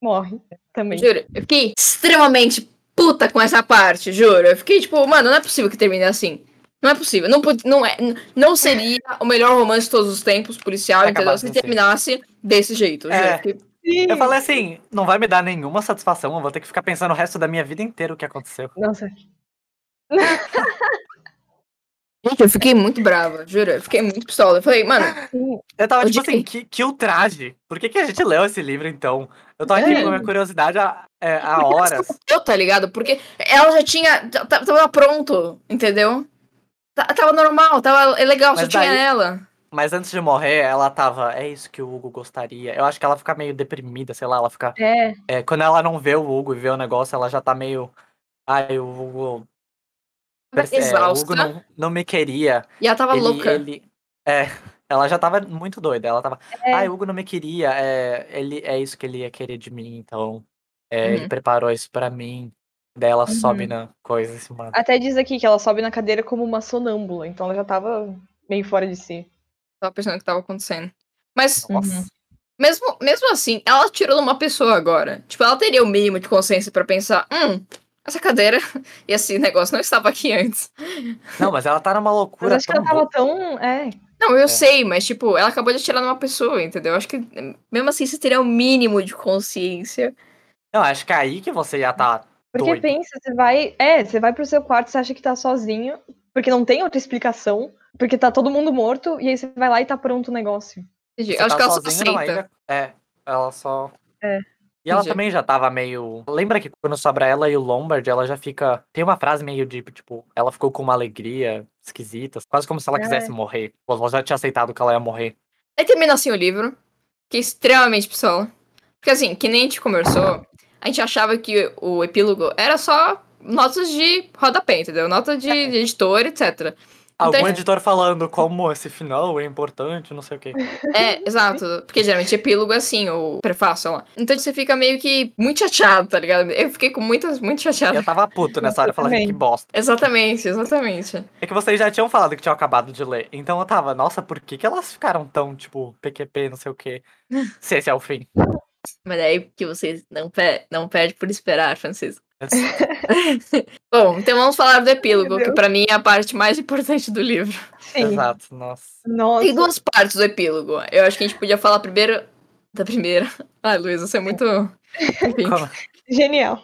morre também. Juro, eu fiquei extremamente puta com essa parte, juro. Eu fiquei tipo, mano, não é possível que termine assim. Não é possível. Não, não, é, não seria o melhor romance de todos os tempos, policial, é entendeu? Se terminasse desse jeito. É. Eu falei assim, não vai me dar nenhuma satisfação, eu vou ter que ficar pensando o resto da minha vida inteira o que aconteceu. Nossa. (laughs) Gente, eu fiquei muito brava, juro. Eu fiquei muito pistola. Eu falei, mano. Eu tava tipo assim, que, que ultraje. Por que, que a gente leu esse livro então? Eu tava aqui é. com a minha curiosidade há, é, há horas. Eu, tá ligado? Porque ela já tinha. Tava pronto, entendeu? Tava normal, tava legal, Mas só daí... tinha ela. Mas antes de morrer, ela tava. É isso que o Hugo gostaria. Eu acho que ela fica meio deprimida, sei lá, ela fica. É. é quando ela não vê o Hugo e vê o negócio, ela já tá meio. Ai, o Hugo Exausta. É, o Hugo não, não me queria. E ela tava ele, louca. Ele, é, ela já tava muito doida. Ela tava. É. Ai, o Hugo não me queria. É, ele, é isso que ele ia querer de mim, então. É, uhum. Ele preparou isso para mim. Daí ela uhum. sobe na coisa em cima. Até diz aqui que ela sobe na cadeira como uma sonâmbula, então ela já tava meio fora de si. Tava pensando o que tava acontecendo. Mas. Uhum. Mesmo, mesmo assim, ela tirou uma pessoa agora. Tipo, ela teria o mínimo de consciência para pensar: hum, essa cadeira (laughs) e esse negócio não estava aqui antes. Não, mas ela tá numa loucura. Mas acho que ela tava tão. É. Não, eu é. sei, mas tipo, ela acabou de atirar numa pessoa, entendeu? Acho que mesmo assim você teria o um mínimo de consciência. Não, acho que é aí que você estar. Tá porque doido. pensa, você vai. É, você vai pro seu quarto, você acha que tá sozinho, porque não tem outra explicação, porque tá todo mundo morto, e aí você vai lá e tá pronto o negócio. Entendi. Acho tá que ela só aceita. É, ela só. É. E ela também já tava meio. Lembra que quando sobra ela e o Lombard, ela já fica. Tem uma frase meio de, tipo, ela ficou com uma alegria esquisita, quase como se ela é. quisesse morrer. Ela já tinha aceitado que ela ia morrer. Aí termina assim o livro, que é extremamente pistola. Porque assim, que nem a gente conversou, a gente achava que o epílogo era só notas de rodapé, entendeu? Nota de, é. de editor, etc. Algum então, editor falando como esse final é importante, não sei o quê. (laughs) É, exato. Porque geralmente epílogo é assim, o prefácio lá. Então você fica meio que muito chateado, tá ligado? Eu fiquei com muitas, muito chateado. Eu tava puto nessa hora, falando que bosta. Exatamente, exatamente. É que vocês já tinham falado que tinham acabado de ler. Então eu tava, nossa, por que, que elas ficaram tão, tipo, PQP, não sei o quê? (laughs) Se esse é o fim. Mas é aí que vocês não, pe não perde por esperar, Francisco. (laughs) Bom, então vamos falar do epílogo, que para mim é a parte mais importante do livro. Sim. Exato, nossa. nossa. Tem duas partes do epílogo. Eu acho que a gente podia falar primeiro da primeira. (laughs) Ai, Luísa, você é muito. (laughs) Enfim. Genial.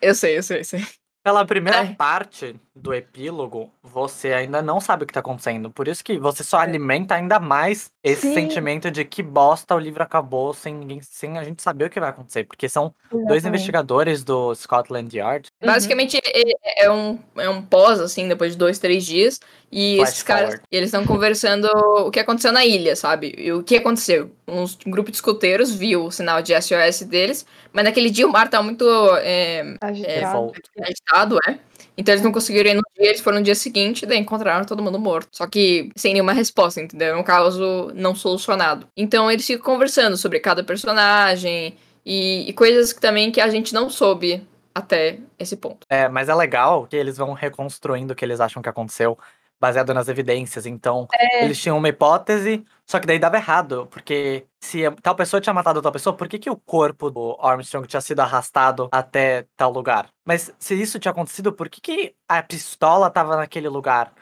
Eu sei, eu sei, eu sei. Pela primeira é. parte do epílogo, você ainda não sabe o que tá acontecendo. Por isso que você só é. alimenta ainda mais esse Sim. sentimento de que bosta o livro acabou sem ninguém, sem a gente saber o que vai acontecer. Porque são Exatamente. dois investigadores do Scotland Yard. Uhum. Basicamente, é, é, um, é um pós, assim, depois de dois, três dias. E Flash esses caras, forward. eles estão conversando o que aconteceu na ilha, sabe? E o que aconteceu? Um, um grupo de escuteiros viu o sinal de SOS deles, mas naquele dia o mar tá muito é, agitado. É, agitado, é. Então eles não conseguiram ir no dia, eles foram no dia seguinte, daí encontraram todo mundo morto. Só que sem nenhuma resposta, entendeu? É um caso não solucionado. Então eles ficam conversando sobre cada personagem e, e coisas que também que a gente não soube até esse ponto. É, mas é legal que eles vão reconstruindo o que eles acham que aconteceu baseado nas evidências. Então, é. eles tinham uma hipótese, só que daí dava errado, porque se tal pessoa tinha matado tal pessoa, por que, que o corpo do Armstrong tinha sido arrastado até tal lugar? Mas se isso tinha acontecido, por que, que a pistola estava naquele lugar?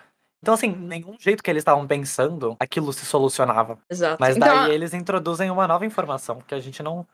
Então, assim, nenhum jeito que eles estavam pensando, aquilo se solucionava. Exato. Mas daí então, eles introduzem uma nova informação, que a gente não.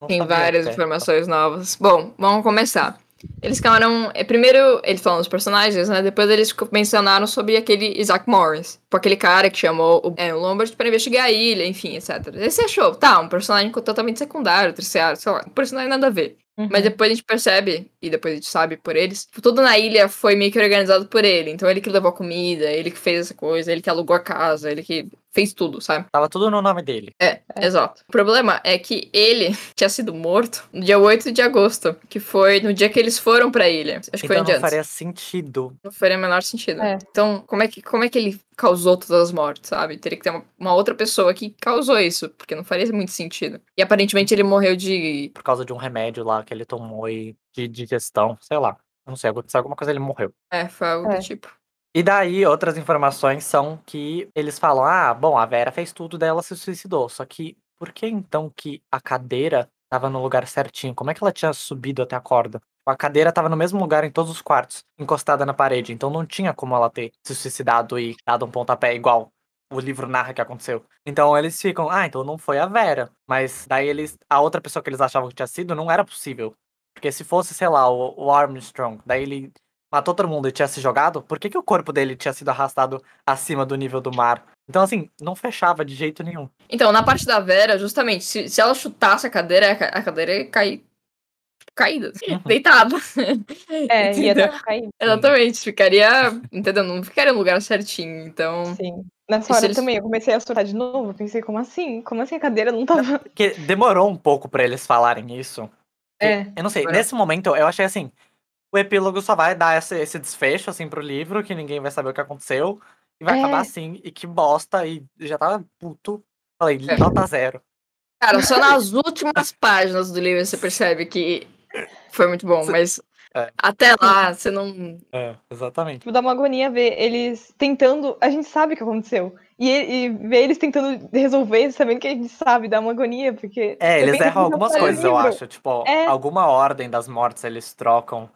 não tem várias informações novas. Bom, vamos começar. Eles ficaram. É, primeiro, eles falam dos personagens, né? Depois eles mencionaram sobre aquele Isaac Morris. Tipo, aquele cara que chamou o, é, o Lombard pra investigar a ilha, enfim, etc. Aí você achou, tá, um personagem totalmente secundário, terciário, sei lá, um personagem nada a ver. Uhum. Mas depois a gente percebe, e depois a gente sabe por eles, tipo, tudo na ilha foi meio que organizado por ele. Então ele que levou a comida, ele que fez essa coisa, ele que alugou a casa, ele que fez tudo, sabe? Tava tudo no nome dele. É, é, exato. O problema é que ele (laughs) tinha sido morto no dia 8 de agosto, que foi no dia que eles foram pra ilha. Acho que então foi não faria sentido. Não faria o menor sentido. É. Então, como é, que, como é que ele causou todas as mortes, sabe? Teria que ter uma, uma, outra pessoa que causou isso, porque não faria muito sentido. E aparentemente ele morreu de. Por causa de um remédio lá que ele tomou e de digestão, sei lá. Não sei, aconteceu alguma coisa ele morreu. É, foi algo é. do tipo. E daí, outras informações são que eles falam: ah, bom, a Vera fez tudo, dela se suicidou. Só que, por que então que a cadeira tava no lugar certinho? Como é que ela tinha subido até a corda? A cadeira tava no mesmo lugar em todos os quartos, encostada na parede. Então não tinha como ela ter se suicidado e dado um pontapé igual o livro narra que aconteceu. Então eles ficam, ah, então não foi a Vera. Mas daí eles. A outra pessoa que eles achavam que tinha sido não era possível. Porque se fosse, sei lá, o, o Armstrong, daí ele matou todo mundo e tinha se jogado, por que, que o corpo dele tinha sido arrastado acima do nível do mar? Então, assim, não fechava de jeito nenhum. Então, na parte da Vera, justamente, se, se ela chutasse a cadeira, a cadeira ia cair caída, assim, uhum. deitada. (laughs) É, ia dar caída. Exatamente, ficaria, entendeu? Não ficaria no lugar certinho, então... Sim. Nessa hora eles... também, eu comecei a surtar de novo, pensei, como assim? Como assim a cadeira não tava... Porque demorou um pouco para eles falarem isso. É. Eu não sei, nesse momento eu achei assim, o epílogo só vai dar esse, esse desfecho, assim, pro livro, que ninguém vai saber o que aconteceu. E vai é. acabar assim, e que bosta, e já tava puto. Falei, é. nota zero. Cara, só nas (laughs) últimas páginas do livro você percebe que foi muito bom, mas é. até lá você não. É, exatamente. Tipo, dá uma agonia ver eles tentando. A gente sabe o que aconteceu. E, e ver eles tentando resolver, sabendo que a gente sabe, dá uma agonia, porque. É, eles erram algumas coisas, eu acho. Tipo, é. alguma ordem das mortes eles trocam.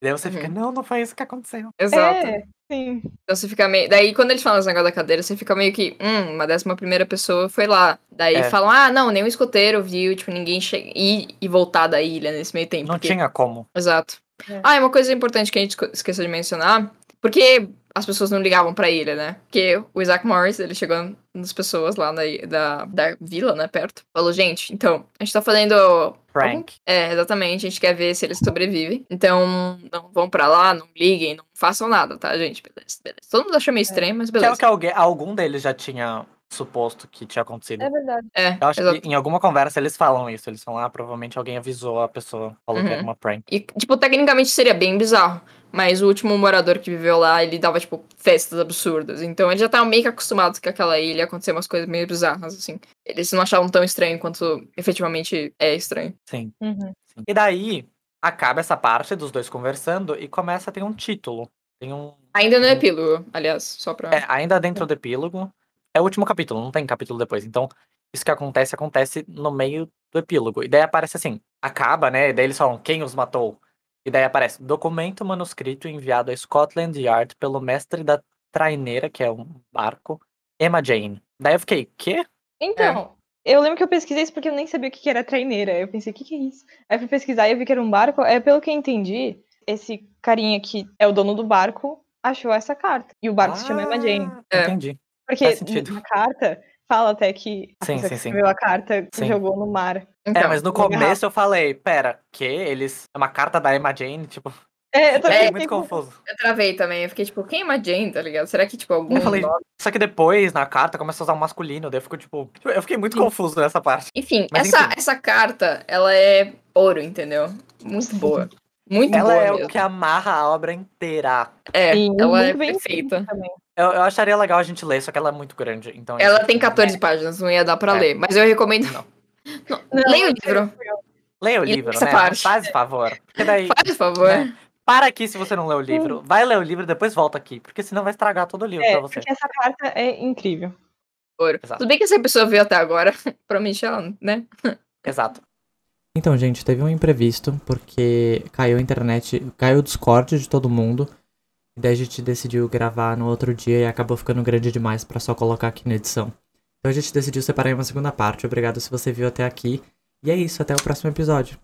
E daí você uhum. fica, não, não foi isso que aconteceu. Exato. É, sim. Então você fica meio. Daí quando eles falam esse negócio da cadeira, você fica meio que, hum, uma décima primeira pessoa foi lá. Daí é. falam, ah, não, nenhum escoteiro viu, tipo, ninguém che... ir e voltar da ilha nesse meio tempo. Não porque... tinha como. Exato. É. Ah, é uma coisa importante que a gente esqueceu de mencionar. Porque as pessoas não ligavam pra ilha, né? Porque o Isaac Morris, ele chegou nas pessoas lá na, da, da vila, né, perto. Falou, gente, então, a gente tá fazendo... Frank. É, exatamente, a gente quer ver se eles sobrevivem. Então, não vão pra lá, não liguem, não façam nada, tá, gente? Beleza, beleza. Todo mundo achou meio é. estranho, mas beleza. Que, que alguém, algum deles já tinha suposto que tinha acontecido. É verdade. É, eu acho exato. que em alguma conversa eles falam isso. Eles falam, ah, provavelmente alguém avisou a pessoa, falou uhum. que era uhum. uma prank. E, tipo, tecnicamente seria bem bizarro. Mas o último morador que viveu lá, ele dava, tipo, festas absurdas. Então eles já estavam meio que acostumados que aquela ilha acontecia umas coisas meio bizarras, assim. Eles não achavam tão estranho quanto efetivamente é estranho. Sim. Uhum. Sim. E daí, acaba essa parte dos dois conversando e começa a ter um título. Tem um. Ainda no epílogo, aliás, só pra. É, ainda dentro do epílogo. É o último capítulo, não tem capítulo depois. Então, isso que acontece, acontece no meio do epílogo. E daí aparece assim: acaba, né? E daí eles falam quem os matou. E daí aparece documento manuscrito enviado a Scotland Yard pelo mestre da traineira, que é um barco, Emma Jane. Daí eu fiquei, quê? Então, é. eu lembro que eu pesquisei isso porque eu nem sabia o que era traineira. Eu pensei, o que, que é isso? Aí eu fui pesquisar e eu vi que era um barco. É, pelo que eu entendi, esse carinha que é o dono do barco achou essa carta. E o barco ah, se chama Emma Jane. É. Entendi. Porque na carta fala até que a sim, sim, que escreveu a carta sim. jogou no mar. Então, é, mas no começo eu falei, pera, que eles. É uma carta da Emma Jane, tipo. É, eu também (laughs) é, muito confuso. Eu travei também, eu fiquei tipo, quem é Emma Jane, tá ligado? Será que, tipo, algum. Eu falei, só que depois, na carta, começa a usar o masculino, daí eu fico, tipo. Eu fiquei muito Sim. confuso nessa parte. Enfim, essa, enfim. essa carta, ela é ouro, entendeu? Muito boa. Muito ela boa. é mesmo. o que amarra a obra inteira. É, Sim, ela é perfeita. Eu, eu, acharia legal a gente ler, só que ela é muito grande. Então ela tem 14 é. páginas, não ia dar pra é. ler. Mas eu recomendo. Não. (laughs) não, não leia o livro. Leia o livro, né? Parte. Faz favor. Daí, (laughs) Faz favor. Né? para aqui se você não leu o livro. Vai ler o livro e depois volta aqui, porque senão vai estragar todo o livro é, pra você. Porque essa carta é incrível. Exato. Tudo bem que essa pessoa viu até agora, (laughs) provavelmente ela, né? Exato. Então, gente, teve um imprevisto, porque caiu a internet, caiu o Discord de todo mundo. Daí a gente decidiu gravar no outro dia e acabou ficando grande demais para só colocar aqui na edição. Então a gente decidiu separar em uma segunda parte. Obrigado se você viu até aqui. E é isso, até o próximo episódio.